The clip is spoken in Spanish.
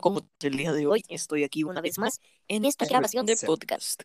como el día de hoy estoy aquí una vez más en esta grabación de podcast.